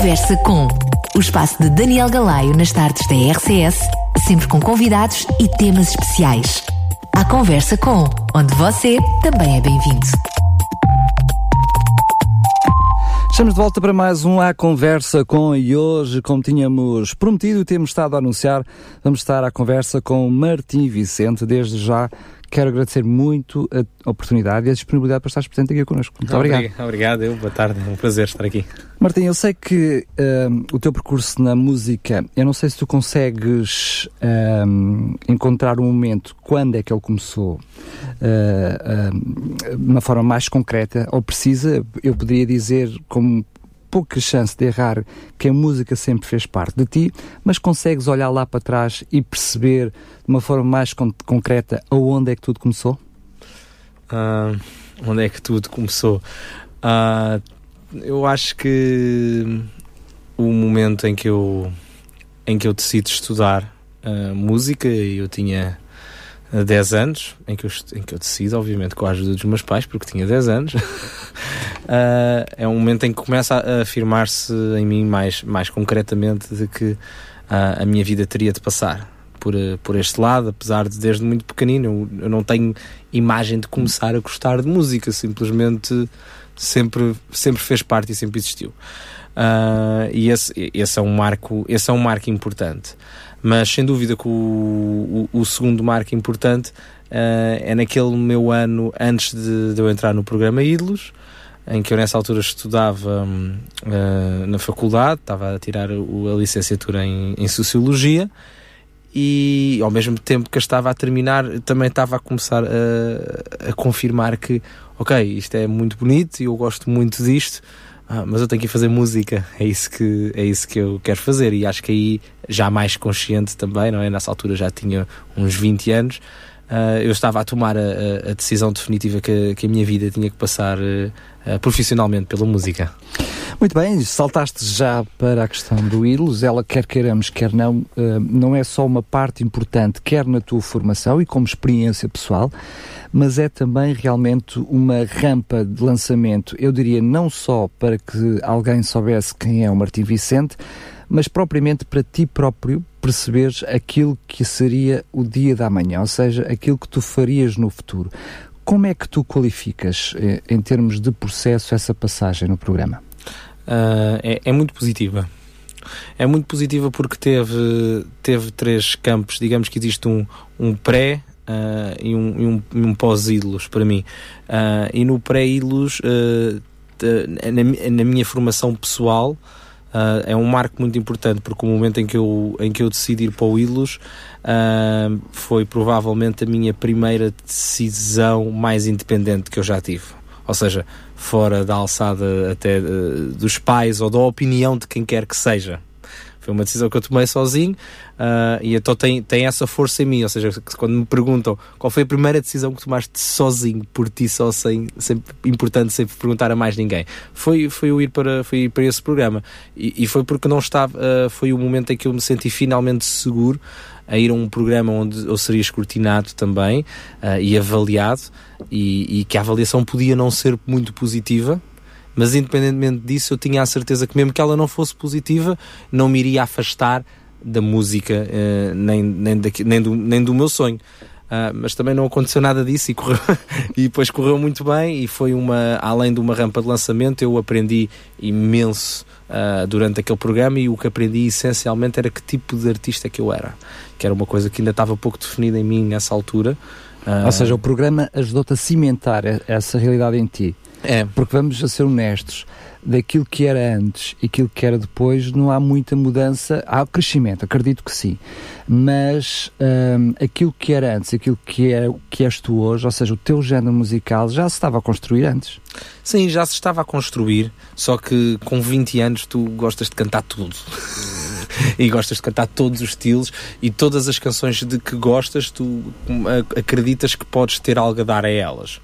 Conversa com o espaço de Daniel Galaio nas tardes da RCS, sempre com convidados e temas especiais. A Conversa com, onde você também é bem-vindo. Estamos de volta para mais um A Conversa com e hoje, como tínhamos prometido e temos estado a anunciar, vamos estar à conversa com Martim Vicente. Desde já quero agradecer muito a oportunidade e a disponibilidade para estar presente aqui connosco. Muito obrigado. Obrigado, eu. Boa tarde, é um prazer estar aqui. Martim, eu sei que um, o teu percurso na música, eu não sei se tu consegues um, encontrar um momento quando é que ele começou uh, uh, de uma forma mais concreta ou precisa. Eu poderia dizer como pouca chance de errar que a música sempre fez parte de ti, mas consegues olhar lá para trás e perceber de uma forma mais con concreta aonde é que tudo começou? Uh, onde é que tudo começou? Uh, eu acho que o momento em que eu em que eu decido estudar uh, música e eu tinha 10 anos, em que, eu, em que eu decido, obviamente com a ajuda dos meus pais, porque tinha 10 anos, uh, é um momento em que começa a afirmar-se em mim mais, mais concretamente de que uh, a minha vida teria de passar por, uh, por este lado, apesar de desde muito pequenino eu, eu, não tenho imagem de começar a gostar de música, simplesmente sempre, sempre fez parte e sempre existiu. E esse, esse, é um marco, esse é um marco importante. Mas sem dúvida que o, o, o segundo marco importante uh, é naquele meu ano antes de, de, eu entrar no programa Ídolos, em que eu nessa altura estudava uh, na faculdade, estava a tirar o, a licenciatura em, em Sociologia e ao mesmo tempo que eu estava a terminar também estava a começar a, a confirmar que ok, isto é muito bonito e eu gosto muito disto ah, mas eu tenho que fazer música, é isso, que, é isso que eu quero fazer. E acho que aí, já mais consciente também, não é? Nessa altura já tinha uns 20 anos, uh, eu estava a tomar a, a decisão definitiva que, que, a minha vida tinha que passar uh, profissionalmente pela música. Muito bem, saltaste já para a questão do Ídolos, ela quer queiramos, quer não, não é só uma parte importante, quer na tua formação e como experiência pessoal, mas é também realmente uma rampa de lançamento, eu diria não só para que alguém soubesse quem é o Martim Vicente, mas propriamente para ti próprio perceberes aquilo que seria o dia da manhã, ou seja, aquilo que tu farias no futuro. Como é que tu qualificas, eh, em termos de processo, essa passagem no programa? Uh, é, é, muito positiva. É muito positiva porque teve, teve três campos. Digamos que existe um, um pré, uh, e um, um, um pós-ídolos para mim. Uh, e no pré-ídolos, uh, na, na, minha formação pessoal, é um marco muito importante porque o momento em que eu, em que eu decidi ir para o ídolos foi provavelmente a minha primeira decisão mais independente que eu já tive. Ou seja, fora da alçada até dos pais ou da opinião de quem quer que seja. Foi uma decisão que eu tomei sozinho uh, e então tem, tem essa força em mim. Ou seja, quando me perguntam qual foi a primeira decisão que tomaste sozinho, por ti só, sem, sempre, importante sempre perguntar a mais ninguém, foi, foi eu ir para, foi ir para esse programa. E, e foi porque não estava, uh, foi o momento em que eu me senti finalmente seguro a ir a um programa onde eu seria escrutinado também uh, e avaliado, e, e, que a avaliação podia não ser muito positiva, mas independentemente disso, eu tinha a certeza que mesmo que ela não fosse positiva, não me iria afastar da música, uh, nem, nem, daqui, nem, do, nem do meu sonho. Uh, mas também não aconteceu nada disso e, correu, e depois correu muito bem e foi uma, além de uma rampa de lançamento, eu aprendi imenso uh, durante aquele programa e o que aprendi essencialmente era que tipo de artista que eu era, que era uma coisa que ainda estava pouco definida em mim nessa altura. Uh, Ou seja, o programa ajudou-te a cimentar essa realidade em ti. É. Porque vamos a ser honestos, daquilo que era antes e aquilo que era depois, não há muita mudança. Há crescimento, acredito que sim. Mas hum, aquilo que era antes, aquilo que, é, que és tu hoje, ou seja, o teu género musical já se estava a construir antes. Sim, já se estava a construir, só que com 20 anos tu gostas de cantar tudo. e gostas de cantar todos os estilos e todas as canções de que gostas, tu hum, acreditas que podes ter algo a dar a elas.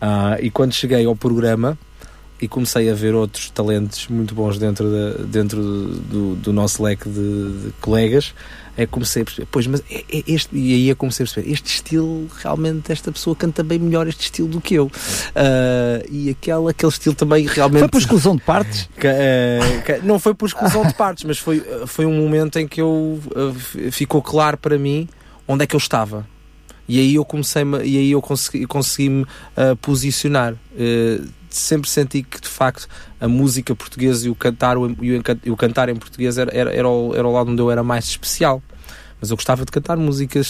Uh, e quando cheguei ao programa, e comecei a ver outros talentos muito bons dentro, da, dentro do, do nosso leque de, de colegas é comecei a perceber, pois, mas é, é este, e aí é comecei a perceber, este estilo, realmente, esta pessoa canta bem melhor este estilo do que eu. Uh, e aquele, aquele estilo também realmente. Foi por exclusão de partes? Que, uh, que, não foi por exclusão de partes, mas foi, foi um momento em que eu uh, ficou claro para mim onde é que eu estava. E aí eu comecei e aí eu consegui, consegui me posicionar sempre senti que de facto a música portuguesa e o cantar, o, e o cantar em português era, era, era, o, era o lado onde eu era mais especial. Mas eu gostava de cantar música,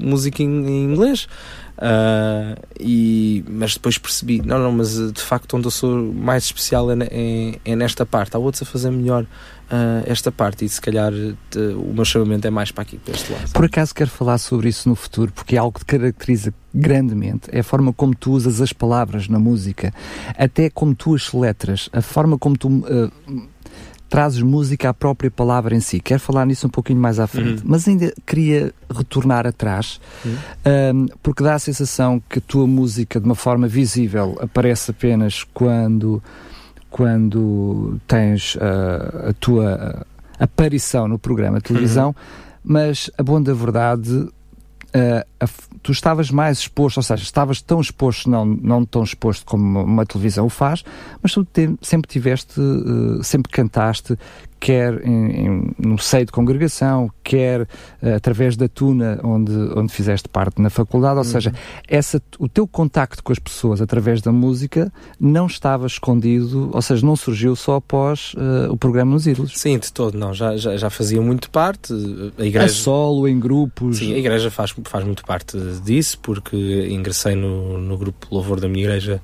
música em, em inglês. Uh, e, mas depois percebi, não, não, mas de facto onde eu sou mais especial é, é, é nesta parte. Há outros a fazer melhor uh, esta parte e se calhar te, o meu chamamento é mais para aqui, para este lado. Por acaso quero falar sobre isso no futuro, porque é algo que te caracteriza grandemente, é a forma como tu usas as palavras na música, até como tu as letras, a forma como tu uh, trazes música à própria palavra em si. Quero falar nisso um pouquinho mais à frente, uhum. mas ainda queria retornar atrás, uhum. um, porque dá a sensação que a tua música, de uma forma visível, aparece apenas quando quando tens uh, a tua aparição no programa de televisão, uhum. mas a bom da verdade, uh, a, tu estavas mais exposto, ou seja, estavas tão exposto, não, não tão exposto como uma televisão o faz, mas tu sempre tiveste, uh, sempre cantaste, quer em, em, no seio de congregação, quer uh, através da tuna onde, onde fizeste parte na faculdade, ou uhum. seja, essa, o teu contacto com as pessoas através da música não estava escondido, ou seja, não surgiu só após uh, o programa Nos Ídolos. Sim, de todo, não, já, já, já fazia muito parte. A igreja... A solo, em grupos? Sim, a igreja faz, faz muito parte disso, porque ingressei no, no grupo Louvor da minha igreja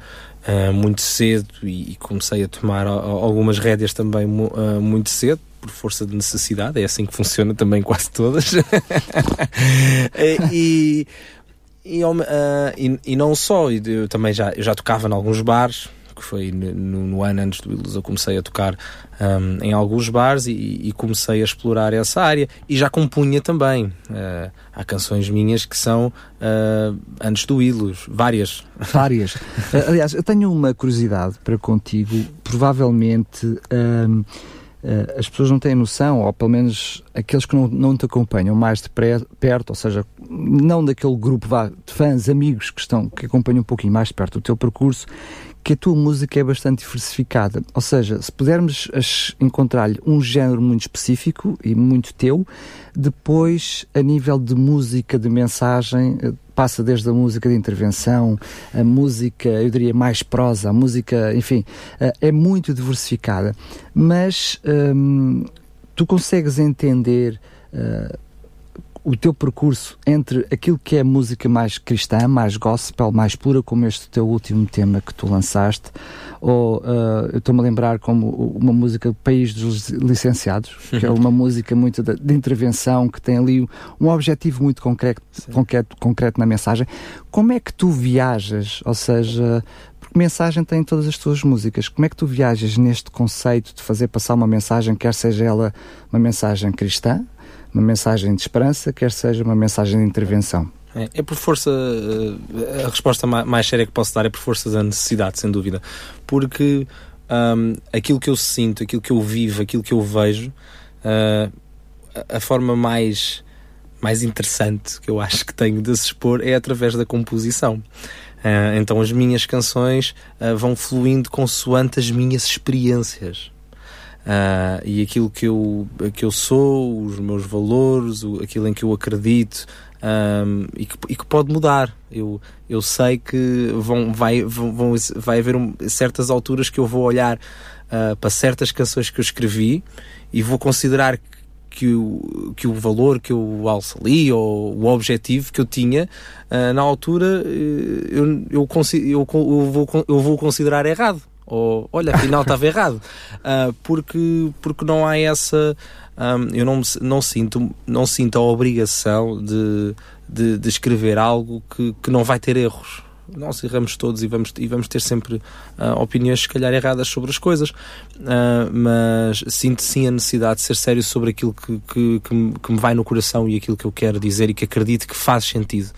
uh, muito cedo e, e, comecei a tomar algumas rédeas também uh, muito cedo por força de necessidade, é assim que funciona também quase todas. e, uh, e, e, não só, eu também já, eu já tocava em alguns bares, que foi no, no ano antes do Ilus, eu comecei a tocar um, em alguns bares e, e, comecei a explorar essa área e já compunha também. Uh, há canções minhas que são uh, antes do Ilus, várias. Várias. Aliás, eu tenho uma curiosidade para contigo, provavelmente. Um, Uh, as pessoas não têm noção, ou pelo menos aqueles que não, não te acompanham mais de perto, ou seja, não daquele grupo vá, de fãs, amigos que estão que acompanham um pouquinho mais de perto o teu percurso, que a tua música é bastante diversificada. Ou seja, se pudermos encontrar-lhe um género muito específico e muito teu, depois, a nível de música, de mensagem, eh, passa desde a música de intervenção, a música, eu diria, mais prosa, a música, enfim, eh, é muito diversificada. Mas hum, tu consegues entender. Uh, o teu percurso entre aquilo que é música mais cristã, mais gospel, mais pura, como este teu último tema que tu lançaste, ou uh, eu estou-me a lembrar como uma música País dos Licenciados, que é uma música muito de, de, intervenção, que tem ali um objetivo muito concreto, concreto, concreto na mensagem. Como é que tu viajas? Ou seja, porque mensagem tem todas as tuas músicas. Como é que tu viajas neste conceito de fazer passar uma mensagem, quer seja ela uma mensagem cristã, uma mensagem de esperança, quer seja uma mensagem de intervenção. É, é por força, eh, a resposta mais séria que posso dar é por força da necessidade, sem dúvida. Porque um, aquilo que eu sinto, aquilo que eu vivo, aquilo que eu vejo, uh, a forma mais, mais interessante que eu acho que tenho de se expor é através da composição. Uh, então as minhas canções uh, vão fluindo consoante as minhas experiências. Uh, e aquilo que eu, que eu sou, os meus valores, o, aquilo em que eu acredito um, e, que, e, que, pode mudar. Eu, eu sei que vão, vai, vão, vai haver um, certas alturas que eu vou olhar uh, para certas canções que eu escrevi e vou considerar que o, que o valor que eu alço ali ou o objetivo que eu tinha uh, na altura eu, eu, eu, eu, vou, eu vou considerar errado ou olha, afinal estava errado, uh, porque, porque não há essa. Um, eu não, não, sinto, não sinto a obrigação de, de, de, escrever algo que, que não vai ter erros. Nós erramos todos e vamos, e vamos ter sempre uh, opiniões, se calhar, erradas sobre as coisas, uh, mas sinto sim a necessidade de ser sério sobre aquilo que, que, que, me, que me vai no coração e aquilo que eu quero dizer e que acredito que faz sentido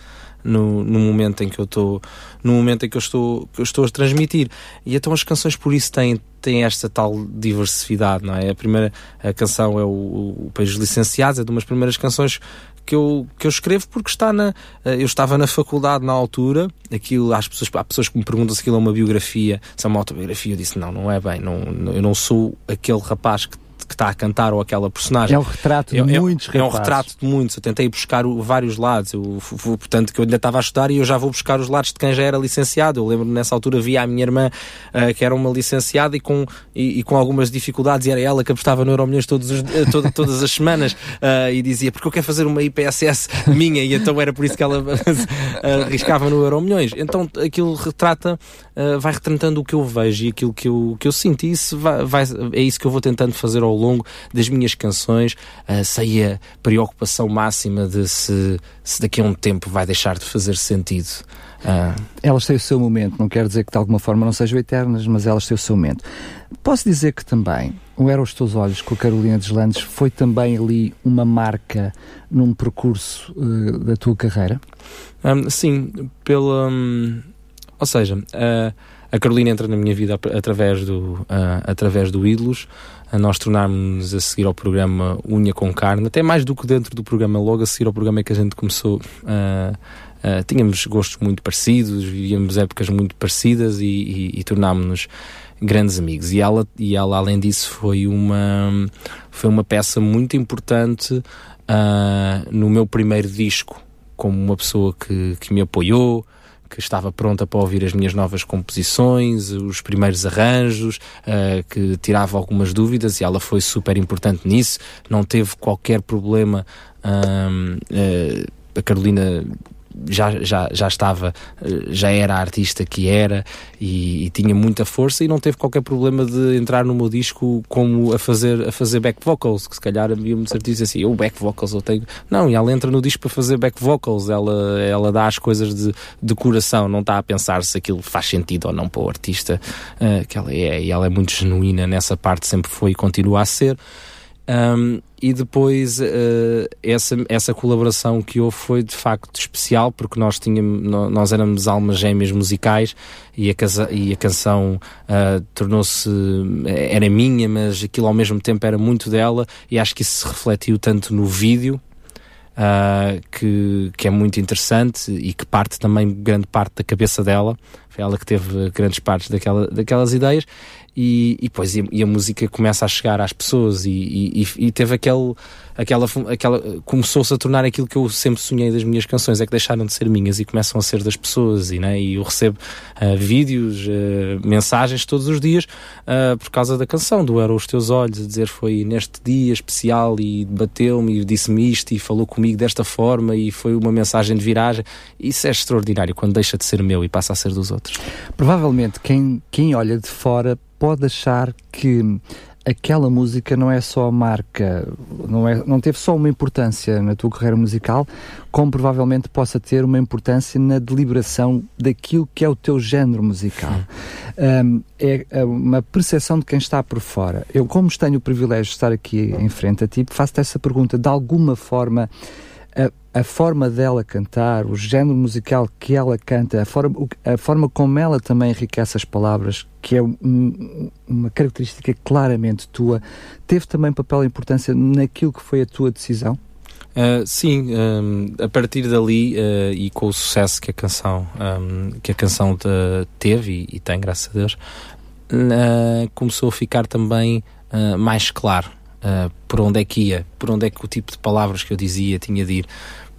no, no momento em que eu estou no momento em que eu estou que eu estou a transmitir e então as canções por isso têm têm esta tal diversidade não é a primeira a canção é o, o País Licenciados é de umas primeiras canções que eu, que eu escrevo porque está na. Eh, eu estava na faculdade na altura, aquilo, as pessoas, há pessoas que me perguntam se aquilo é uma biografia, se é uma autobiografia. Eu disse: não, não é bem, não, eu não sou aquele rapaz que que está a cantar ou aquela personagem. É um retrato de é, muitos é, é um retrato de muitos. Eu tentei buscar o, vários lados. Eu, portanto, que eu ainda estava a estudar e eu já vou buscar os lados de quem já era licenciado. Eu lembro nessa altura via a minha irmã uh, que era uma licenciada e com, e, e, com algumas dificuldades e era ela que apostava no Euromilhões todos os, uh, todo, todas as semanas uh, e dizia porque eu quero fazer uma IPSS minha e então era por isso que ela arriscava no Euromilhões. Então aquilo retrata, vai retratando o que eu vejo e aquilo que eu, que eu sinto e isso vai, vai, é isso que eu vou tentando fazer ao longo das minhas canções, uh, sem a preocupação máxima de se, se daqui a um tempo vai deixar de fazer sentido. Uh... Elas têm o seu momento, não quer dizer que de alguma forma não sejam eternas, mas elas têm o seu momento. Posso dizer que também o Era os Teus Olhos com a Carolina Deslandes foi também ali uma marca num percurso uh, da tua carreira? Um, sim, pela. Um, ou seja, uh, a Carolina entra na minha vida através do, através do Ídolos, a nós tornarmos a seguir ao programa Unha com Carne, até mais do que dentro do programa, logo a seguir ao programa é que a gente começou uh, tínhamos gostos muito parecidos, vivíamos épocas muito parecidas e, e, e tornámos-nos grandes amigos. E ela, e ela, além disso, foi uma, foi uma peça muito importante uh, no meu primeiro disco, como uma pessoa que, que me apoiou, que estava pronta para ouvir as minhas novas composições, os primeiros arranjos, uh, que tirava algumas dúvidas e ela foi super importante nisso. Não teve qualquer problema. uh, a Carolina já, já, já estava, eh, já era a artista que era e, e, tinha muita força e não teve qualquer problema de entrar no meu disco como a fazer, a fazer back vocals, que se calhar havia muitos artistas assim, eu back vocals eu tenho. Não, e ela entra no disco para fazer back vocals, ela, ela dá as coisas de, de coração, não está a pensar se aquilo faz sentido ou não para o artista uh, que ela é, e ela é muito genuína nessa parte, sempre foi e continua a ser. Um, e depois uh, essa, essa colaboração que houve foi de facto especial porque nós tínhamos nós éramos almas gêmeas musicais e a, casa, e a canção uh, tornou-se era minha mas aquilo ao mesmo tempo era muito dela e acho que isso se refletiu tanto no vídeo uh, que, que é muito interessante e que parte também grande parte da cabeça dela foi ela que teve grandes partes daquela, daquelas ideias e, e, pois, e, e, a música começa a chegar às pessoas e, e, e teve aquele, aquela, aquela começou-se a tornar aquilo que eu sempre sonhei das minhas canções, é que deixaram de ser minhas e começam a ser das pessoas e, né, e eu recebo uh, vídeos, uh, mensagens todos os dias uh, por causa da canção, do Era os Teus Olhos, a dizer foi neste dia especial e bateu-me e disse-me isto e falou comigo desta forma e foi uma mensagem de viragem, isso é extraordinário quando deixa de ser meu e passa a ser dos outros. Provavelmente quem, quem olha de fora pode achar que aquela música não é só marca, não, é, não teve só uma importância na tua carreira musical, como provavelmente possa ter uma importância na deliberação daquilo que é o teu género musical. Um, é, é uma percepção de quem está por fora. Eu, como tenho o privilégio de estar aqui em frente a ti, faço-te essa pergunta, de alguma forma a, forma dela cantar, o género musical que ela canta, a forma, a forma como ela também enriquece as palavras, que é um, uma característica claramente tua, teve também papel e importância naquilo que foi a tua decisão? Uh, sim, um, a partir dali uh, e com o sucesso que a canção um, que a canção te, teve e, e, tem, graças a Deus, uh, começou a ficar também mais claro por onde é que ia, por onde é que o tipo de palavras que eu dizia tinha de ir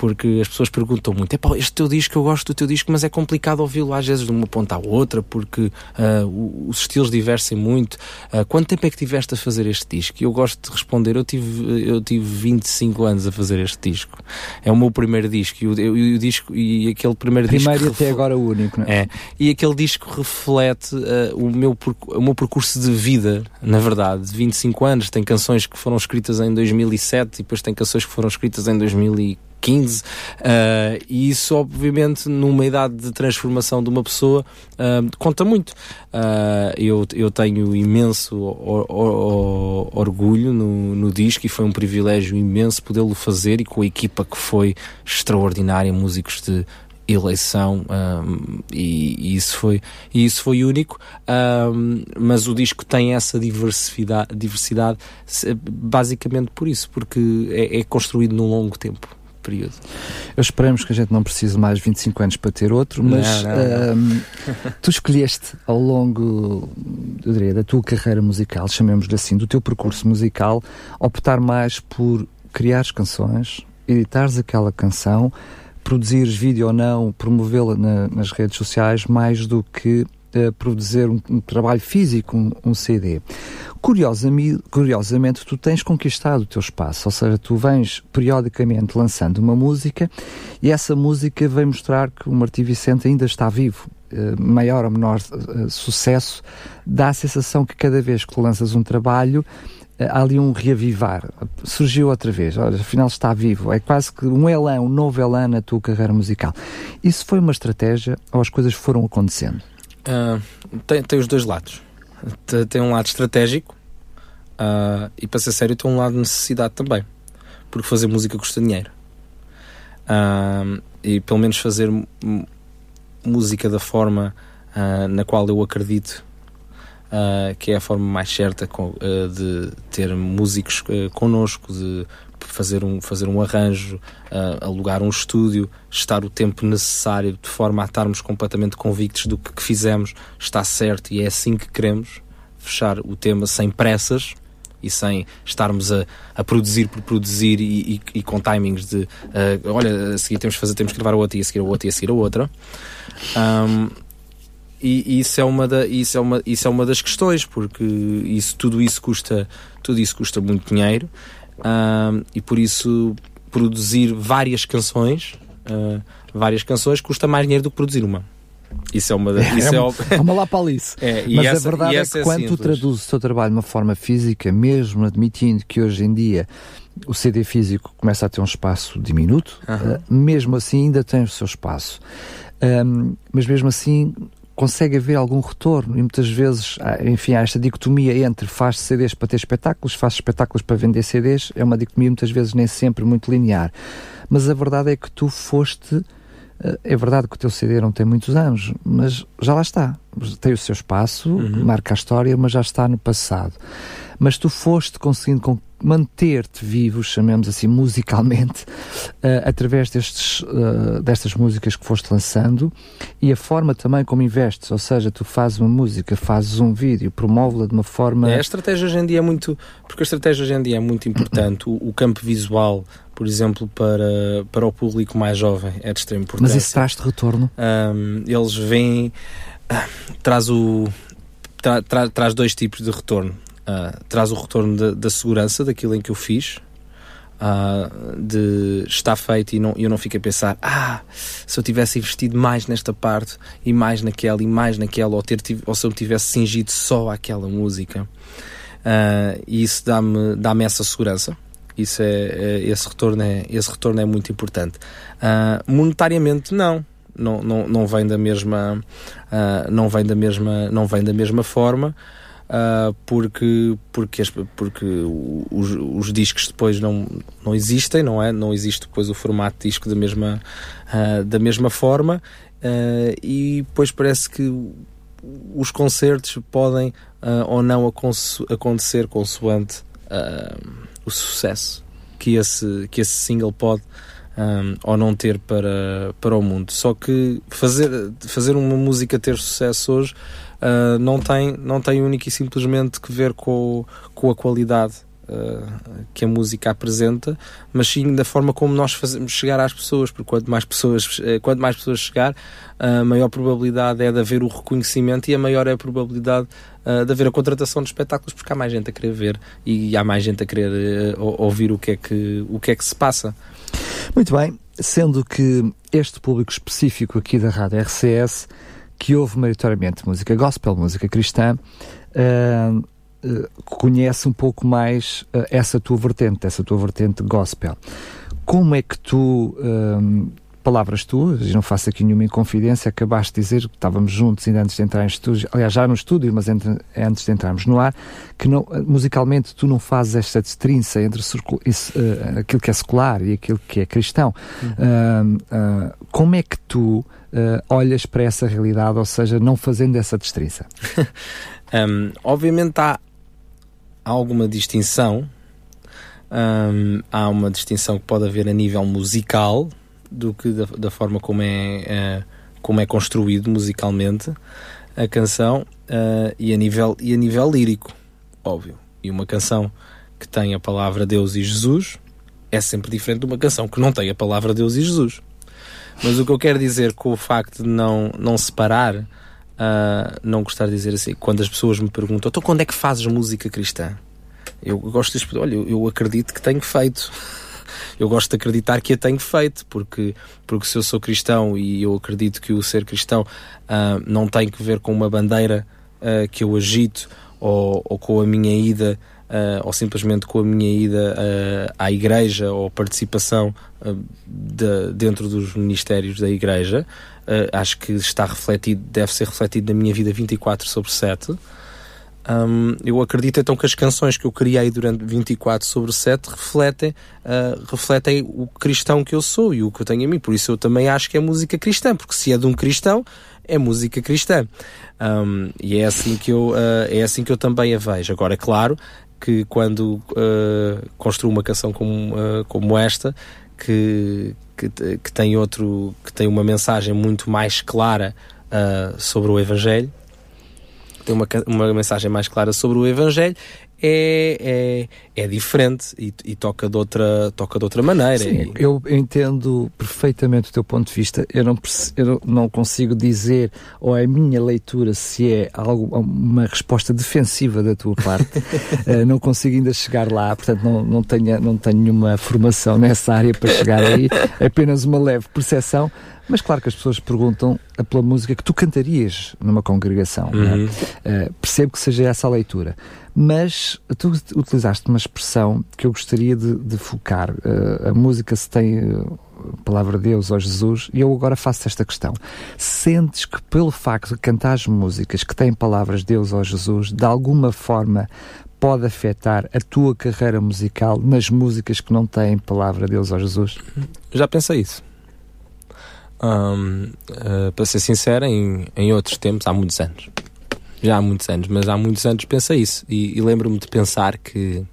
porque as pessoas perguntam muito: é este teu disco, eu gosto do teu disco, mas é complicado ouvi-lo às vezes de uma ponta à outra, porque uh, os estilos divergem muito. Uh, quanto tempo é que tiveste a fazer este disco? E eu gosto de responder: eu tive, eu tive 25 anos a fazer este disco. É o meu primeiro disco, e o, o, o disco, e aquele primeiro, primeiro disco. Primeiro e até agora o único, não é? é e aquele disco reflete uh, o, meu, o meu percurso de vida, na verdade, de 25 anos. Tem canções que foram escritas em 2007 e depois tem canções que foram escritas em 2004 15, uh, e isso, obviamente, numa idade de transformação de uma pessoa, uh, conta muito. Uh, eu, eu tenho imenso or, or, orgulho no, no disco e foi um privilégio imenso podê-lo fazer e com a equipa que foi extraordinária, músicos de eleição um, e, e, isso foi e isso foi único um, mas o disco tem essa diversidade diversidade basicamente por isso porque é, é construído num longo tempo período. Eu esperamos que a gente não precise mais 25 anos para ter outro, mas não, não, não. tu escolheste ao longo eu diria, da tua carreira musical, chamemos-lhe assim, do teu percurso musical, optar mais por criar canções, editares aquela canção, produzires vídeo ou não, promovê-la na, nas redes sociais, mais do que uh, produzir um, um, trabalho físico, um, um CD. Curiosamente, curiosamente, tu tens conquistado o teu espaço, ou seja, tu vens periodicamente lançando uma música e essa música vem mostrar que o Martim Vicente ainda está vivo. Uh, maior ou menor uh, sucesso, dá a sensação que cada vez que tu lanças um trabalho, há ali um reavivar. Surgiu outra vez, olha, afinal está vivo. É quase que um elan, um novo elan na tua carreira musical. Isso foi uma estratégia ou as coisas foram acontecendo? Uh, tem, tem os dois lados. Tem um lado estratégico uh, e, para ser sério, tem um lado de necessidade também. Porque fazer música custa dinheiro. Uh, e pelo menos fazer música da forma na qual eu acredito uh, que é a forma mais certa com, uh, de ter músicos uh, connosco, de fazer um, fazer um arranjo, uh, alugar um estúdio, estar o tempo necessário de forma a estarmos completamente convictos do que, que fizemos está certo e é assim que queremos fechar o tema sem pressas e sem estarmos a, a produzir por produzir e, e, e com timings de uh, olha, a seguir temos que fazer, temos que gravar a outra e a seguir a outra e a seguir a outra. Um, e, isso é uma da, isso é uma isso é uma das questões porque isso tudo isso custa tudo isso custa muito dinheiro uh, e por isso produzir várias canções uh, várias canções custa mais dinheiro do que produzir uma isso é uma da, é isso é, uma, é uma lapalice. É, Mas essa, a verdade é que é quando simples. tu traduzes o teu trabalho de uma forma física, mesmo admitindo que hoje em dia o CD físico começa a ter um espaço diminuto, uh, mesmo assim ainda tem o seu espaço. Um, mas mesmo assim consegue haver algum retorno e muitas vezes, enfim, há esta dicotomia entre faz CDs para ter espetáculos, faz espetáculos para vender CDs, é uma dicotomia muitas vezes nem sempre muito linear. Mas a verdade é que tu foste, eh, é verdade que o teu CD não tem muitos anos, mas já lá está. Tem o seu espaço, uhum. marca a história, mas já está no passado. Mas tu foste conseguindo manter-te vivo, chamemos assim, musicalmente, uh, através destes, uh, destas músicas que foste lançando e a forma também como investes, ou seja, tu fazes uma música, fazes um vídeo, promove-la de uma forma... É, a estratégia hoje em dia é muito... Porque a estratégia hoje em dia é muito importante. o, o campo visual, por exemplo, para, para o público mais jovem é de extrema importância. Mas isso traz-te retorno? Um, eles veem... Uh, traz o... Tra, tra, traz dois tipos de retorno uh, traz o retorno de, da segurança daquilo em que eu fiz, uh, de estar feito e não, eu não fico a pensar, ah, se eu tivesse investido mais nesta parte e mais naquela e mais naquela, ou, ter, ou se eu tivesse cingido só àquela música. Uh, isso dá-me dá essa segurança. Isso é, é, esse, retorno é, esse retorno é muito importante. Uh, monetariamente, não. Não, não, não vem da mesma uh, não vem da mesma não vem da mesma forma uh, porque, porque, as, porque os, os, discos depois não, não existem, não é? Não existe depois o formato de disco da mesma, uh, da mesma forma uh, e depois parece que os concertos podem ou não acontecer consoante o sucesso que esse, que esse single pode um, ou não ter para, para o mundo. Só que fazer, fazer uma música ter sucesso hoje uh, não, tem, não tem único e simplesmente que ver com, com a qualidade uh, que a música apresenta, mas sim da forma como nós fazemos chegar às pessoas, porque quanto mais pessoas, uh, quanto mais pessoas chegar, a maior probabilidade é de haver o reconhecimento e a maior é a probabilidade de haver a contratação de espetáculos, porque há mais gente a querer ver e há mais gente a querer ouvir o que, é que, o que é que se passa. Muito bem, sendo que este público específico aqui da Rádio RCS que ouve maioritariamente música gospel, música cristã, uh, uh, conhece um pouco mais uh, essa tua vertente, essa tua vertente gospel. Como é que tu palavras tuas, e não faço aqui nenhuma inconfidência, acabaste de dizer que estávamos juntos ainda antes de entrar em estúdio, aliás, já no estúdio, mas entre, antes de entrarmos no ar, que não, musicalmente tu não fazes esta destrinça entre isso, uh, aquilo que é secular e aquilo que é cristão. Uhum. Uh, como é que tu olhas para essa realidade, ou seja, não fazendo essa destrinça? um, obviamente há, há alguma distinção um, há uma distinção que pode haver a nível musical do que da, da forma como é, uh, como é construído musicalmente a canção uh, e, a nível, e a nível lírico, óbvio. E uma canção que tem a palavra Deus e Jesus é sempre diferente de uma canção que não tem a palavra Deus e Jesus. Mas o que eu quero dizer com o facto de não, não separar, uh, não gostar de dizer assim, quando as pessoas me perguntam, então quando é que fazes música cristã? Eu gosto de olha, eu, acredito que tenho feito. eu gosto de acreditar que a tenho feito, porque, porque se eu sou cristão e eu acredito que o ser cristão uh, não tem que ver com uma bandeira uh, que eu agito ou, ou, com a minha ida, ou simplesmente com a minha ida à igreja ou participação de, dentro dos ministérios da igreja, acho que está refletido, deve ser refletido na minha vida 24 sobre 7. Um, eu acredito então que as canções que eu criei durante 24 sobre 7 refletem, uh, refletem o cristão que eu sou e o que eu tenho em mim. Por isso eu também acho que é música cristã, porque se é de um cristão, é música cristã. Um, e é assim, que eu, uh, é assim que eu também a vejo. Agora, é claro que quando uh, construo uma canção como, como esta, que, que, que, tem outro, que tem uma mensagem muito mais clara sobre o Evangelho, tem uma, uma mensagem mais clara sobre o Evangelho, é, é, é diferente e, e, toca, de outra, toca de outra maneira. Sim, eu entendo perfeitamente o teu ponto de vista. Eu não, eu não consigo dizer, ou é a minha leitura, se é algo, uma resposta defensiva da tua parte. uh, não consigo ainda chegar lá, portanto, não, não, tenho, não tenho nenhuma formação nessa área para chegar aí. Apenas uma leve percepção. Mas claro que as pessoas perguntam pela música que tu cantarias numa congregação. É? Uhum. Uh, percebo que seja essa a leitura. Mas tu utilizaste uma expressão que eu gostaria de, de focar. Uh, a música se tem uh, palavra de Deus ou Jesus, e eu agora faço esta questão. Sentes que pelo facto de cantar músicas que têm palavras de Deus ou Jesus, de alguma forma pode afetar a tua carreira musical nas músicas que não têm palavra de Deus ou Jesus? Já pensei isso. Um, uh, para ser sincero, em, em outros tempos, há muitos anos. Já há muitos anos, mas há muitos anos pensei isso. E, e lembro-me de pensar que.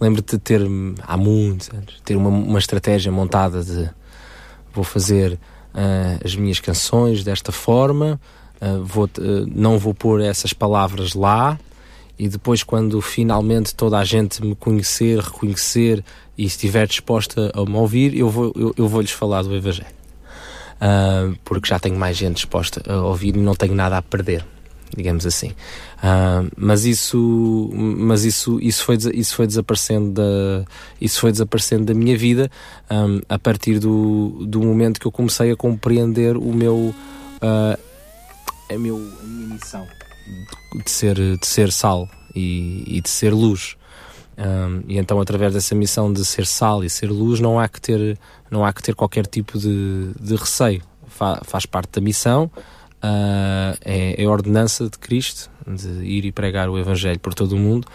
Lembro-me de ter, há muitos anos, ter uma, uma estratégia montada de vou fazer uh, as minhas canções desta forma, uh, vou, não vou pôr essas palavras lá, e depois, quando finalmente toda a gente me conhecer, reconhecer e estiver disposta a me ouvir, eu vou, eu, eu vou lhes falar do Evangelho uh, porque já tenho mais gente disposta a ouvir e não tenho nada a perder digamos assim. Uh, mas isso, mas isso, isso foi, isso foi desaparecendo da, isso foi desaparecendo da minha vida um, a partir do, do momento que eu comecei a compreender o meu, uh, a, meu a minha missão de ser, de ser sal e, e de ser luz. Um, e então, através dessa missão de ser sal e ser luz, não há que ter, não há que ter qualquer tipo de, de receio. Fa, faz parte da missão, uh, é, é, ordenança de Cristo de ir e pregar o Evangelho por todo o mundo.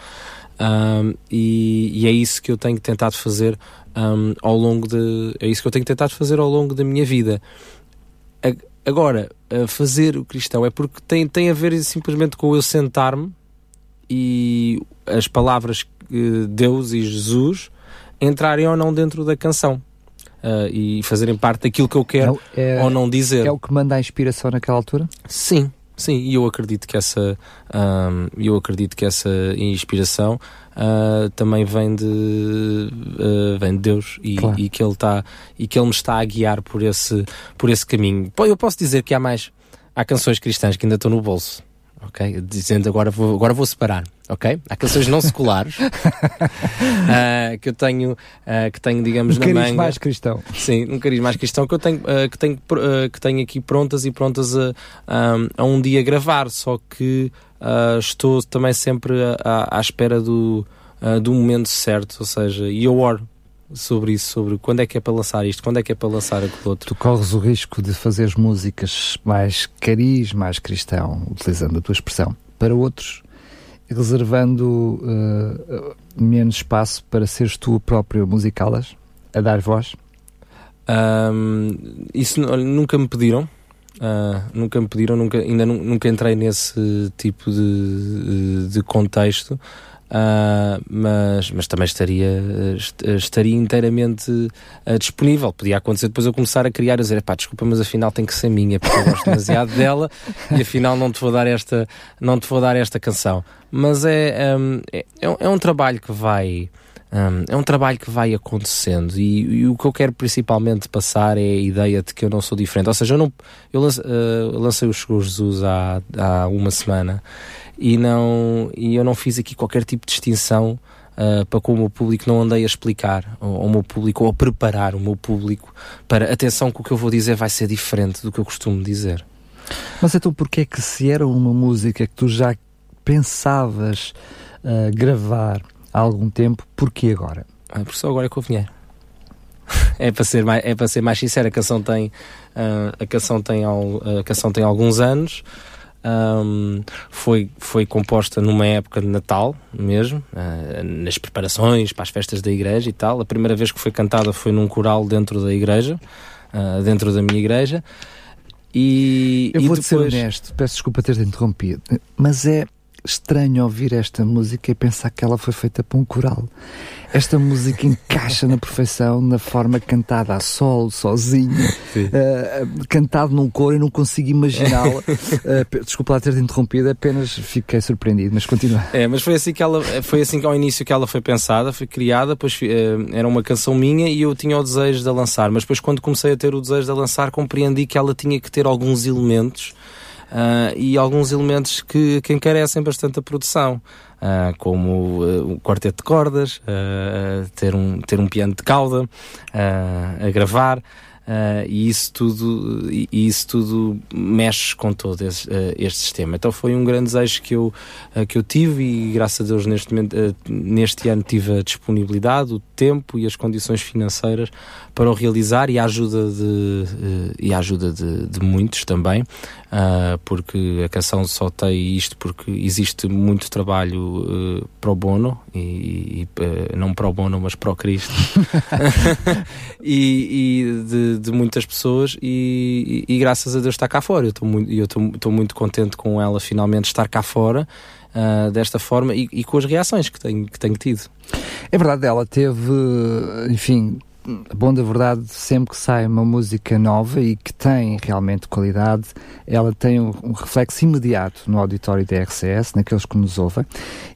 Um, e, e, é isso que eu tenho tentado fazer um, ao longo de é isso que eu tenho tentado fazer ao longo da minha vida agora fazer o cristão é porque tem, tem a ver simplesmente com eu sentar-me e as palavras Deus e Jesus entrarem ou não dentro da canção. Uh, e fazerem parte daquilo que eu quero é, é, ou não dizer. É o que manda a inspiração naquela altura? Sim, sim, e eu acredito que essa, um, eu acredito que essa inspiração uh, também vem de, uh, vem de Deus e, claro. e, que ele está e que ele me está a guiar por esse, por esse caminho. Eu posso dizer que há mais, há canções cristãs que ainda estão no bolso ok? Dizendo agora vou, agora vou separar, ok? Há canções não seculares uh, que eu tenho, uh, que tenho, digamos, um na manga. mais cristão. Sim, um cariz mais cristão que eu tenho, uh, que, tenho que tenho aqui prontas e prontas a, a um dia gravar, só que estou também sempre à, à espera do, do momento certo, ou seja, e eu oro sobre isso, sobre quando é que é para lançar isto, quando é que é para lançar aquilo outro. Tu corres o risco de fazeres músicas mais cariz, mais cristão, utilizando a tua expressão, para outros, reservando uh, menos espaço para seres tu próprio musicá-las, a dar voz? Um, isso nunca me pediram. Uh, nunca me pediram, nunca, ainda nunca entrei nesse tipo de, de contexto. Uh, mas, mas também estaria, estaria inteiramente uh, disponível. Podia acontecer depois eu começar a criar, a dizer, pá, desculpa, mas afinal tem que ser minha, porque eu gosto demasiado dela e afinal não te vou dar esta, não te vou dar esta canção. Mas é, um, é, é um trabalho que vai. Um, é um trabalho que vai acontecendo e, e, o que eu quero principalmente passar é a ideia de que eu não sou diferente. Ou seja, eu, não, eu uh, lancei o Chegou Jesus há, há uma semana e, não, e eu não fiz aqui qualquer tipo de distinção uh, para com o meu público, não andei a explicar ao, ao, meu público ou a preparar o meu público para atenção que o que eu vou dizer vai ser diferente do que eu costumo dizer. Mas então porquê é que se era uma música que tu já pensavas uh, gravar há algum tempo, porquê agora? Ah, porque só agora é que eu vinha. é para ser mais é para ser mais sincero a canção tem uh, a canção tem a canção tem alguns anos um, foi, foi composta numa época de Natal mesmo, uh, nas preparações para as festas da igreja e tal. A primeira vez que foi cantada foi num coral dentro da igreja, uh, dentro da minha igreja. E, Eu vou-te depois... ser honesto, peço desculpa ter-te interrompido, mas é estranho ouvir esta música e pensar que ela foi feita para um coral. Esta música encaixa na perfeição na forma cantada a solo, sozinho, uh, cantado num coro e não consigo imaginá-la. Uh, desculpa lá ter-te interrompido, apenas fiquei surpreendido, mas continua. É, mas foi assim que ela, foi assim que ao início que ela foi pensada, foi criada, pois uh, era uma canção minha e eu tinha o desejo de a lançar, mas depois quando comecei a ter o desejo de a lançar compreendi que ela tinha que ter alguns elementos uh, e alguns elementos que, que encarecem bastante a produção. Uh, como uh, um quarteto de cordas, uh, ter, um, ter um piano de cauda a gravar. Uh, e isso tudo e, isso tudo mexe com todo esse, uh, este sistema. Então foi um grande desejo que eu uh, que eu tive e graças a Deus neste momento, neste ano tive a disponibilidade o tempo e as condições financeiras para o realizar e a ajuda de e a ajuda de, de muitos também porque a canção só tem isto porque existe muito trabalho pro bono e, e não pro bono mas pro Cristo. E, e de de, muitas pessoas e, e, e, graças a Deus está cá fora. Eu estou muito, eu estou muito contente com ela finalmente estar cá fora uh, desta forma e, e, com as reações que tenho, que tenho tido. É verdade, ela teve, enfim, bom da verdade, sempre que sai uma música nova e que tem realmente qualidade, ela tem um, um, reflexo imediato no auditório da RCS, naqueles que nos ouvem,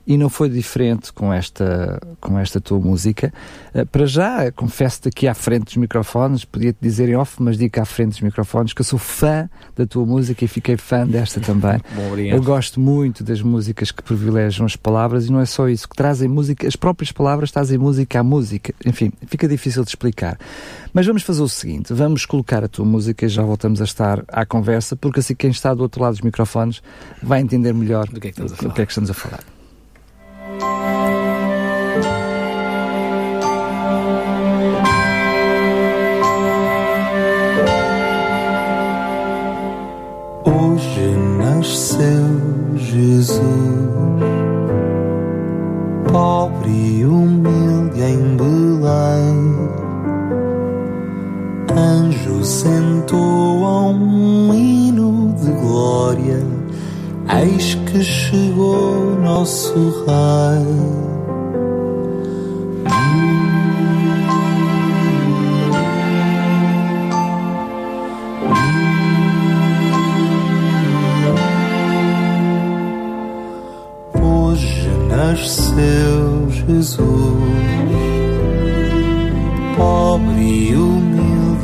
e não foi diferente com esta, com esta tua música. Uh, para já, confesso-te aqui à frente dos microfones, podia-te dizer em off, mas digo à frente dos microfones que eu sou fã da tua música e fiquei fã desta também. Bom, eu gosto muito das músicas que privilegiam as palavras e não é só isso, que trazem música, as próprias palavras trazem música à música. Enfim, fica difícil de explicar. Mas vamos fazer o seguinte: vamos colocar a tua música e já voltamos a estar à conversa, porque assim quem está do outro lado dos microfones vai entender melhor do que é que, o que, é que estamos a falar. Hoje nasceu Jesus, pobre e humilde em Belém sentou a um hino de glória, eis que chegou nosso Rei. Nasceu Jesus, pobre e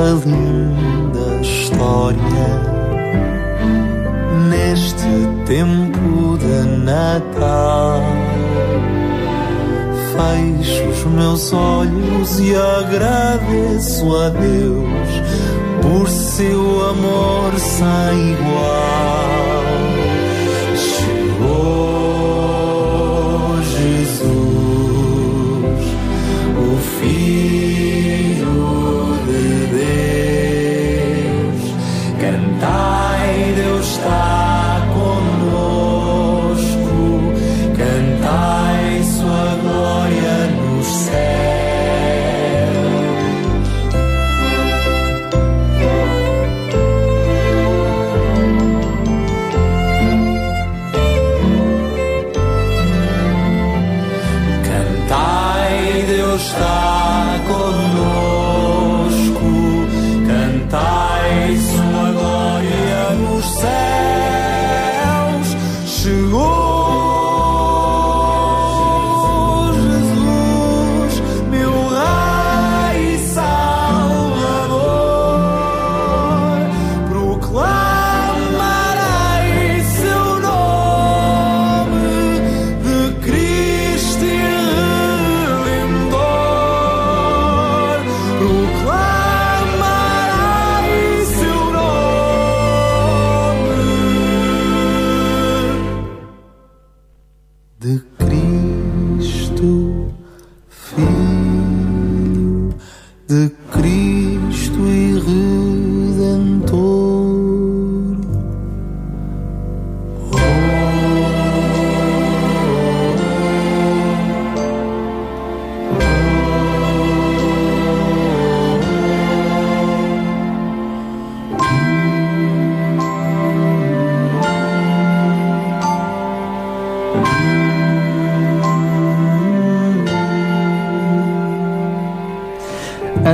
nesta linda história, neste tempo de Natal. Fecho os meus olhos e agradeço a Deus por seu amor sem igual.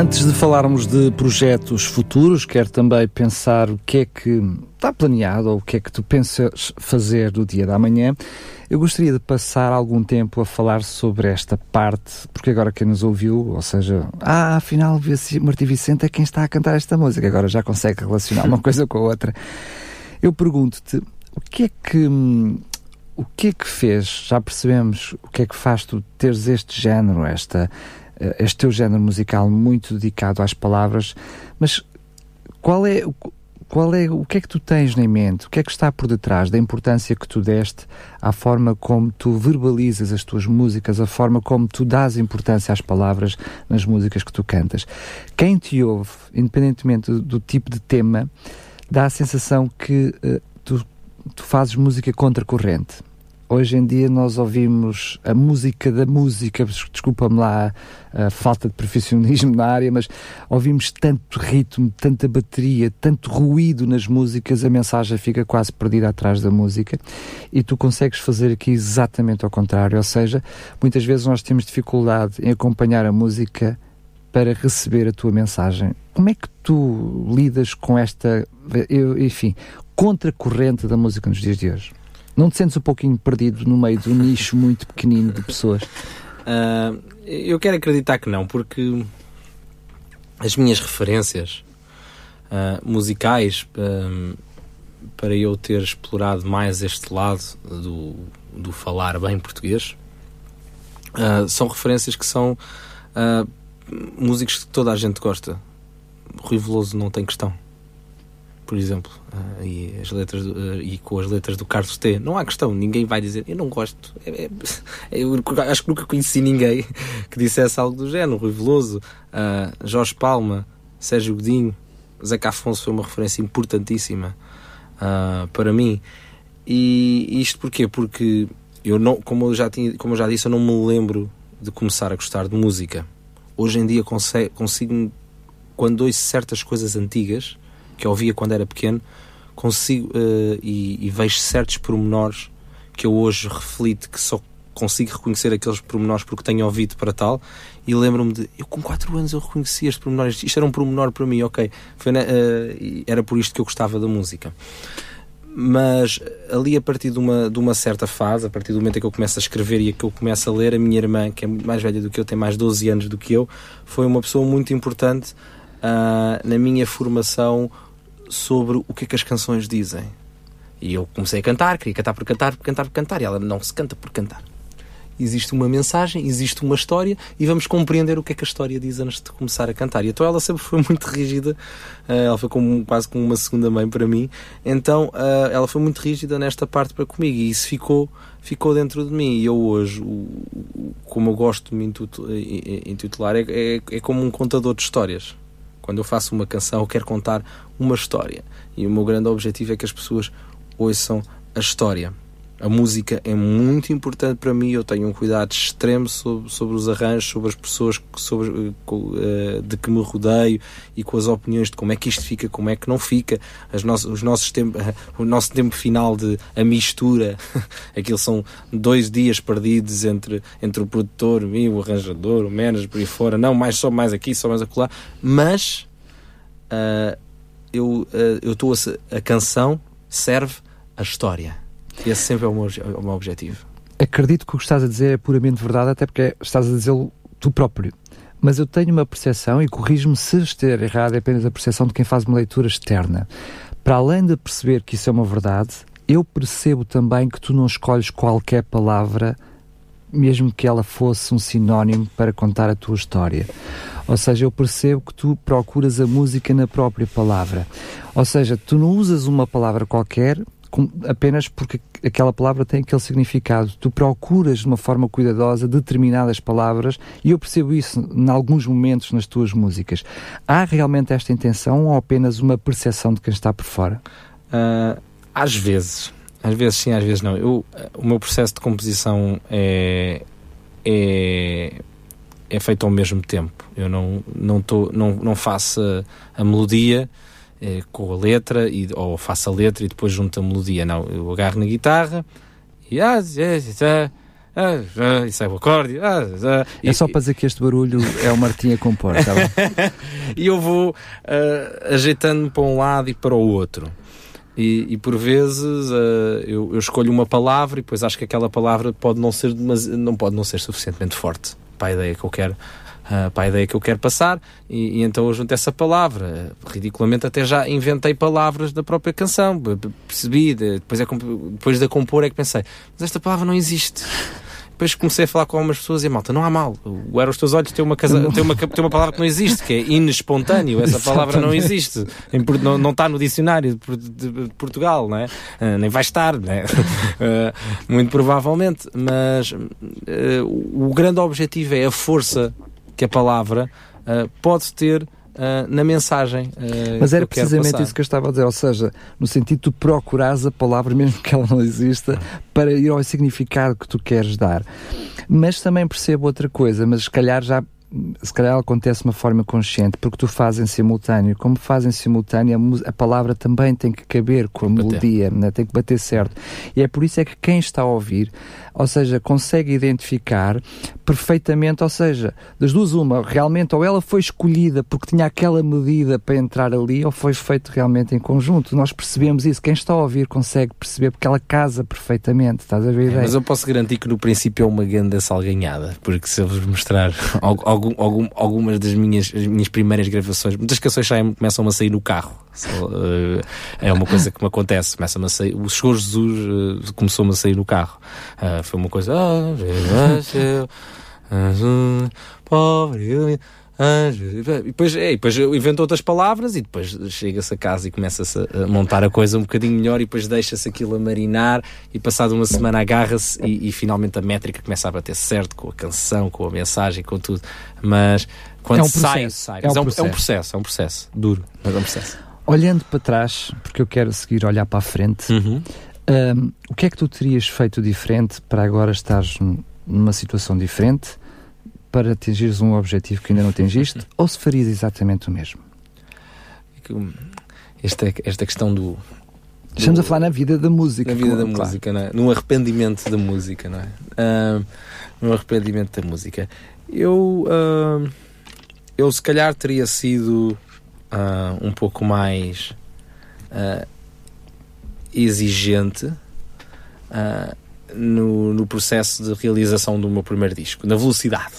Antes de falarmos de projetos futuros, quero também pensar o que é que está planeado ou o que é que tu pensas fazer do dia da manhã. Eu gostaria de passar algum tempo a falar sobre esta parte, porque agora quem nos ouviu, ou seja, ah, afinal, Martim Vicente é quem está a cantar esta música, agora já consegue relacionar uma coisa com a outra. Eu pergunto-te, o que é que o que é que fez? Já percebemos o que é que faz tu teres este género, esta este teu género musical muito dedicado às palavras, mas qual é, qual é, o que é que tu tens em mente? O que é que está por detrás da importância que tu deste à forma como tu verbalizas as tuas músicas, a forma como tu dás importância às palavras nas músicas que tu cantas? Quem te ouve, independentemente do, do tipo de tema, dá a sensação que uh, tu, tu fazes música contracorrente hoje em dia nós ouvimos a música da música, desculpa-me lá a, falta de profissionalismo na área, mas ouvimos tanto ritmo, tanta bateria, tanto ruído nas músicas, a mensagem fica quase perdida atrás da música e tu consegues fazer aqui exatamente ao contrário, ou seja, muitas vezes nós temos dificuldade em acompanhar a música para receber a tua mensagem. Como é que tu lidas com esta, enfim, contracorrente da música nos dias de hoje? Não te sentes um pouquinho perdido no meio de um nicho muito pequenino de pessoas? Uh, eu quero acreditar que não, porque as minhas referências uh, musicais uh, para eu ter explorado mais este lado do, do falar bem português são referências que são músicos que toda a gente gosta. Rui Veloso não tem questão por exemplo, uh, e, as letras do, uh, e com as letras do Carlos T. Não há questão, ninguém vai dizer eu não gosto. É, é, eu acho que nunca conheci ninguém que dissesse algo do género. Rui Veloso, uh, Jorge Palma, Sérgio Godinho, Zeca Afonso foi uma referência importantíssima para mim. E isto porquê? Porque eu não, como eu já tinha, como eu já disse, eu não me lembro de começar a gostar de música. Hoje em dia consigo, consigo quando ouço certas coisas antigas, que ouvia quando era pequeno, consigo uh, e, e, vejo certos pormenores que eu hoje reflito que só consigo reconhecer aqueles pormenores porque tenho ouvido para tal e lembro-me de eu com 4 anos eu reconheci estes pormenores isto era um pormenor para mim, ok Foi, uh, era por isto que eu gostava da música. Mas ali a partir de uma, de uma certa fase, a partir do momento em que eu começo a escrever e que eu começo a ler, a minha irmã, que é mais velha do que eu, tem mais 12 anos do que eu, foi uma pessoa muito importante uh, na minha formação sobre o que é que as canções dizem. E eu comecei a cantar, queria cantar por cantar, por cantar por cantar, e ela não se canta por cantar. Existe uma mensagem, existe uma história e vamos compreender o que é que a história diz antes de começar a cantar. E então ela sempre foi muito rígida, uh, ela foi como, quase como uma segunda mãe para mim. Então uh, ela foi muito rígida nesta parte para comigo e isso ficou, ficou dentro de mim. E eu hoje, como eu gosto de me intitular, é, é, é como um contador de histórias. Quando eu faço uma canção, eu quero contar uma história. E o meu grande objetivo é que as pessoas ouçam a história. A música é muito importante para mim, eu tenho um cuidado extremo sobre, sobre os arranjos, sobre as pessoas sobre, uh, de que me rodeio e com as opiniões de como é que isto fica, como é que não fica, as os nossos tempo, uh, o nosso tempo final de a mistura, aquilo são dois dias perdidos entre, entre o produtor, o arranjador, o manager, por aí fora, não, mais só mais aqui, só mais acolá, mas uh, eu estou a, a canção serve a história esse sempre é o meu, é o meu objetivo. Acredito que o que estás a dizer é puramente verdade, até porque estás a dizê-lo tu próprio. Mas eu tenho uma percepção, e corrijo-me se estiver errado, é apenas a percepção de quem faz uma leitura externa. Para além de perceber que isso é uma verdade, eu percebo também que tu não escolhes qualquer palavra, mesmo que ela fosse um sinónimo para contar a tua história. Ou seja, eu percebo que tu procuras a música na própria palavra. Ou seja, tu não usas uma palavra qualquer apenas porque aquela palavra tem aquele significado. Tu procuras de uma forma cuidadosa determinadas palavras e eu percebo isso em alguns momentos nas tuas músicas. Há realmente esta intenção ou apenas uma percepção de quem está por fora? Uh, às vezes. Às vezes sim, às vezes não. Eu, o meu processo de composição é, é, é feito ao mesmo tempo. Eu não, não, tô, não, não faço a, a melodia eh, com a letra, e, ou faço a letra e depois junto a melodia. Não, eu agarro na guitarra e. Ah, ah, ah, e sai o acorde. Ah, ah, é só para dizer que este barulho é o Martim a compor, tá E eu vou uh, ajeitando-me para um lado e para o outro. E, e por vezes uh, eu, eu, escolho uma palavra e depois acho que aquela palavra pode não ser, mas não pode não ser suficientemente forte para a ideia que eu quero uh, para a ideia que eu quero passar, e, e, então eu junto essa palavra. Ridiculamente, até já inventei palavras da própria canção, percebi, depois, é, depois de a compor é que pensei, mas esta palavra não existe. Depois comecei a falar com algumas pessoas e malta, não há mal. O Era os Teus Olhos tem uma, casa, tem uma, tem uma palavra que não existe, que é inespontâneo. Essa palavra não existe. Não, não está no dicionário de, Portugal, não é? Uh, nem vai estar, não é? Uh, muito provavelmente. Mas o grande objetivo é a força que a palavra uh, pode ter uh, na mensagem. Uh, Mas era precisamente isso que eu estava a dizer, ou seja, no sentido de procurares a palavra, mesmo que ela não exista, para ir ao significado que tu queres dar. Mas também percebo outra coisa, mas se calhar já se calhar acontece de uma forma consciente, porque tu fazes em simultâneo. Como fazes em simultâneo, a, a, palavra também tem que caber com a melodia, né? tem que bater certo. E é por isso é que quem está a ouvir ou seja, consegue identificar perfeitamente, ou seja, das duas uma, realmente ou ela foi escolhida porque tinha aquela medida para entrar ali ou foi feito realmente em conjunto. Nós percebemos isso, quem está a ouvir consegue perceber porque ela casa perfeitamente, estás a ver ideia? mas eu posso garantir que no princípio é uma grande salganhada, porque se eu vos mostrar algum, algum, algumas das minhas, minhas primeiras gravações, muitas canções saem, começam a sair no carro. Uh, é uma coisa que me acontece, começa a sair, o Senhor Jesus uh, começou-me a sair no carro. Uh, foi uma coisa. pobre. E depois, é, e depois inventa outras palavras e depois chega-se a casa e começa-se a montar a coisa um bocadinho melhor e depois deixa-se aquilo a marinar e passado uma semana agarra-se e, e, finalmente a métrica começa a bater certo com a canção, com a mensagem, com tudo. Mas quando é um sai, sai. É um, é, um, processo. é um processo, é um processo duro, mas é um processo. Olhando para trás, porque eu quero seguir olhar para a frente, uhum. Um, o que é que tu terias feito diferente para agora estares numa situação diferente para atingires um objetivo que ainda não atingiste ou se farias exatamente o mesmo? Esta, esta questão do, Estamos a falar na vida da música. Na vida da claro. música, não é? Num arrependimento da música, não é? Uh, num arrependimento da música. Eu, uh, eu se calhar teria sido uh, um pouco mais uh, exigente uh, no, no processo de realização do meu primeiro disco, na velocidade.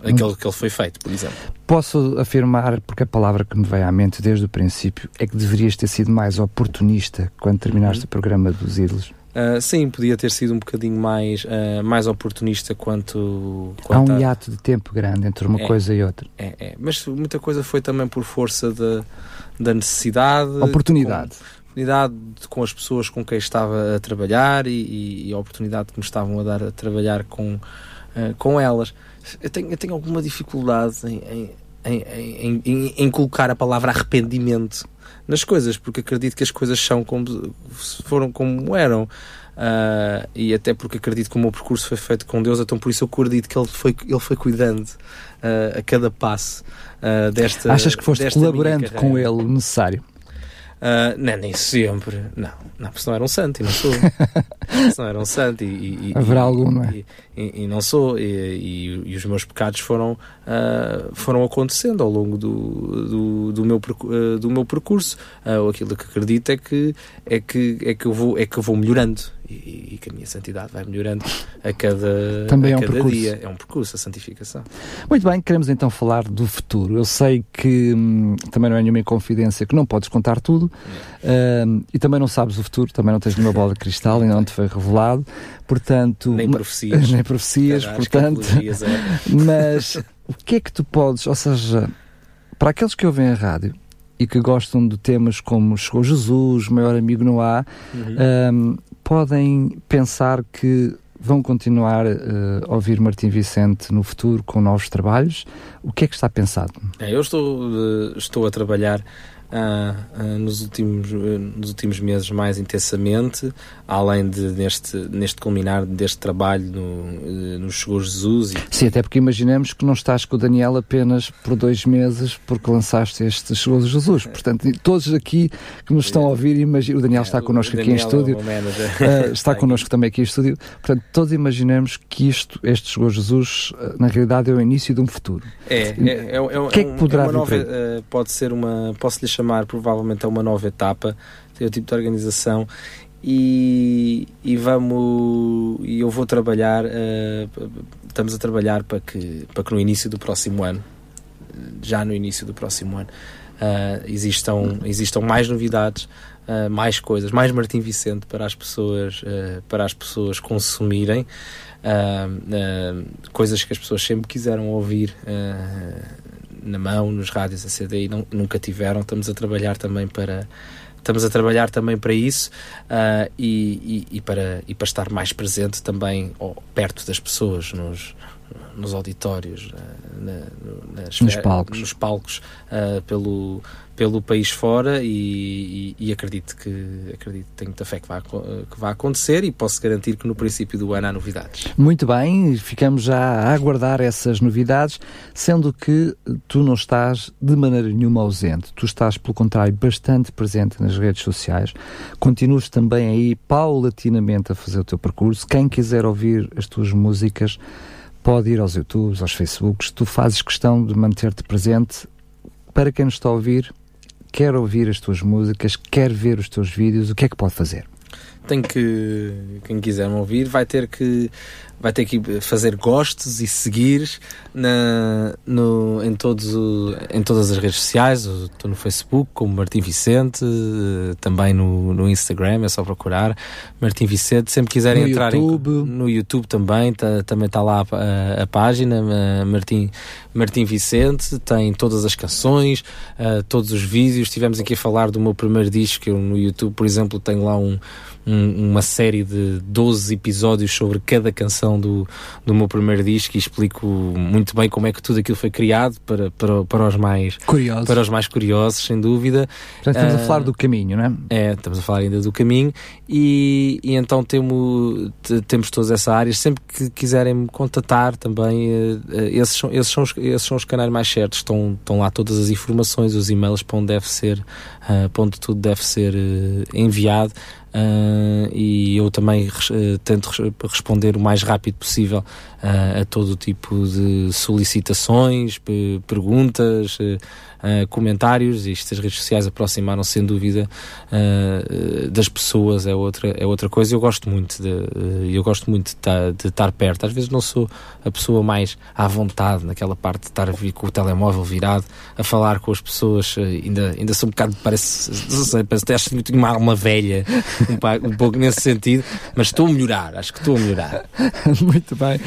aquele que ele foi feito, por exemplo. Posso afirmar, porque a palavra que me veio à mente desde o princípio é que deverias ter sido mais oportunista quando terminaste uhum. o programa dos ídolos. Uh, sim, podia ter sido um bocadinho mais, uh, mais oportunista quanto, quanto Há um a... hiato de tempo grande entre uma é, coisa e outra. É, é, mas muita coisa foi também por força de, da necessidade. Oportunidade. Com, oportunidade com as pessoas com quem estava a trabalhar e, e, e, a oportunidade que me estavam a dar a trabalhar com, uh, com elas. Eu tenho, eu tenho alguma dificuldade em, em, em, em, em colocar a palavra arrependimento nas coisas, porque acredito que as coisas são como foram como eram. Uh, e até porque acredito que o meu percurso foi feito com Deus, então por isso eu acredito que Ele foi, ele foi cuidando uh, a cada passo uh, desta. Achas que foste colaborando com Ele necessário? Uh, não, nem sempre. Não, não, porque senão era um santo e não sou. senão era um santo e, e, Haverá algum, não é? E, e não sou. E, e, os meus pecados foram, uh, foram acontecendo ao longo do, do, do meu, uh, do meu percurso. Uh, aquilo que acredito é que, é que, é que, eu, vou, é que eu vou melhorando e, e, que a minha santidade vai melhorando a cada, Também a é um cada dia. É um percurso, a santificação. Muito bem, queremos então falar do futuro. Eu sei que hum, também não é nenhuma confidência que não podes contar tudo hum, e também não sabes o futuro, também não tens nenhuma bola de cristal, ainda não te foi revelado, portanto... Nem profecias. Nem profecias, portanto... É. Mas o que é que tu podes, ou seja, para aqueles que ouvem a rádio, e que gostam de temas como Chegou Jesus, Maior Amigo não há, uhum. um, podem pensar que vão continuar uh, a ouvir Martim Vicente no futuro com novos trabalhos? O que é que está pensado? É, eu estou, uh, estou a trabalhar uh, nos, últimos, nos últimos meses mais intensamente, além de neste, neste culminar deste trabalho no, no Chegou Jesus. E... Sim, até porque imaginemos que não estás com o Daniel apenas por dois meses porque lançaste este Chegou Jesus. Portanto, todos aqui que nos estão a ouvir, imagina, o Daniel está é, connosco aqui em estúdio, uh, está connosco também aqui em estúdio. Portanto, todos imaginemos que isto, este Chegou Jesus, na realidade é o início de um futuro. É, é, é, é, que é que poderá é nova, uh, pode ser uma, posso lhe chamar provavelmente a uma nova etapa, tem o tipo de organização e, e vamos e eu vou trabalhar uh, estamos a trabalhar para que para que no início do próximo ano já no início do próximo ano uh, existam existam mais novidades uh, mais coisas mais Martim Vicente para as pessoas para as pessoas consumirem coisas que as pessoas sempre quiseram ouvir na mão, nos rádios a CD não, nunca tiveram. Estamos a trabalhar também para estamos a trabalhar também para isso uh, e, e, e, para, e para estar mais presente também perto das pessoas nos, nos auditórios, uh, na, nas, nos palcos, nos palcos uh, pelo, pelo país fora e, e, e, acredito que acredito, tenho muita fé que vai, que vai acontecer e posso garantir que no princípio do ano há novidades. Muito bem, ficamos já a aguardar essas novidades, sendo que tu não estás de maneira nenhuma ausente, tu estás, pelo contrário, bastante presente nas redes sociais, continuas também aí paulatinamente a fazer o teu percurso. Quem quiser ouvir as tuas músicas pode ir aos YouTubes, aos Facebooks, tu fazes questão de manter-te presente. Para quem nos está a ouvir, quer ouvir as tuas músicas, quer ver os teus vídeos, o que é que pode fazer? Tem que, quem quiser me ouvir, vai ter que vai ter que fazer gostos e seguir na, no, em, todos o, em todas as redes sociais. Estou no Facebook como Martim Vicente, também no, no Instagram, é só procurar Martim Vicente. Sempre quiserem no entrar YouTube. Em, no YouTube também, tá, também está lá a, a, página Martim, Martim Vicente, tem todas as canções, uh, todos os vídeos. Estivemos aqui a falar do meu primeiro disco, eu no YouTube, por exemplo, tenho lá um um, uma série de 12 episódios sobre cada canção do, do meu primeiro disco e explico muito bem como é que tudo aquilo foi criado para, para, para, os, mais, curiosos. para os mais curiosos, sem dúvida. Portanto, estamos uh, a falar do caminho, não é? É, estamos a falar ainda do caminho e, e então temos, temos todas essas áreas. Sempre que quiserem me contatar também, uh, esses, são, esses, são os, esses são os canais mais certos. Estão, estão lá todas as informações, os e-mails para onde deve ser, uh, para onde tudo deve ser enviado. Uh, uh, e eu também uh, tento responder o mais rápido possível a todo tipo de solicitações, perguntas, uh, comentários e estas redes sociais aproximaram sem dúvida uh, das pessoas é outra é outra coisa. Eu gosto muito de eu gosto muito de, estar perto. Às vezes não sou a pessoa mais à vontade naquela parte de estar com o telemóvel virado a falar com as pessoas ainda ainda sou um bocado parece parece que acho que tenho uma alma velha um, um pouco nesse sentido mas estou a melhorar acho que estou a melhorar. Muito bem.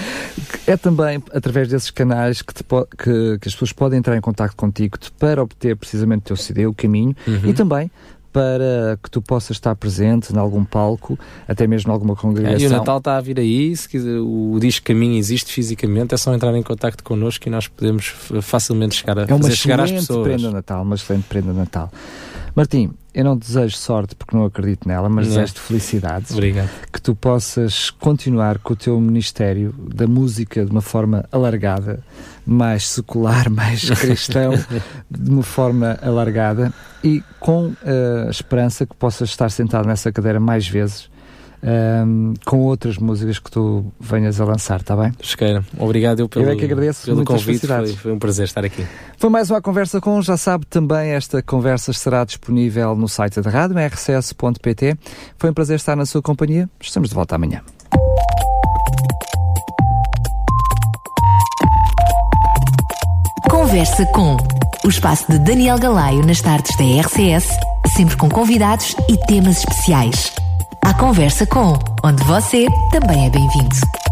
É também através desses canais que, te, que, que as pessoas podem entrar em contato contigo para obter precisamente o teu CD, o caminho, uhum. e também para que tu possas estar presente em algum palco, até mesmo em alguma congregação. É, e o Natal está a vir aí, se quiser, o disco Caminho existe fisicamente, é só entrar em contato connosco e nós podemos facilmente chegar, a, é uma chegar às pessoas. É uma prenda Natal, uma excelente prenda Natal. Martim, eu não desejo sorte porque não acredito nela, mas desejo-te felicidades. Obrigado. Que tu possas continuar com o teu ministério da música de uma forma alargada, mais secular, mais cristão, de uma forma alargada e com a esperança que possas estar sentado nessa cadeira mais vezes um, com outras músicas que tu venhas a lançar, está bem? Esqueira, obrigado eu pelo, eu é que agradeço, pelo convite, foi, foi, um prazer estar aqui. Foi mais uma conversa com, já sabe também, esta conversa estará disponível no site da rádio, rcs.pt. Foi um prazer estar na sua companhia, estamos de volta amanhã. Conversa com o espaço de Daniel Galaio nas tardes da RCS, sempre com convidados e temas especiais. A conversa com, onde você também é bem-vindo.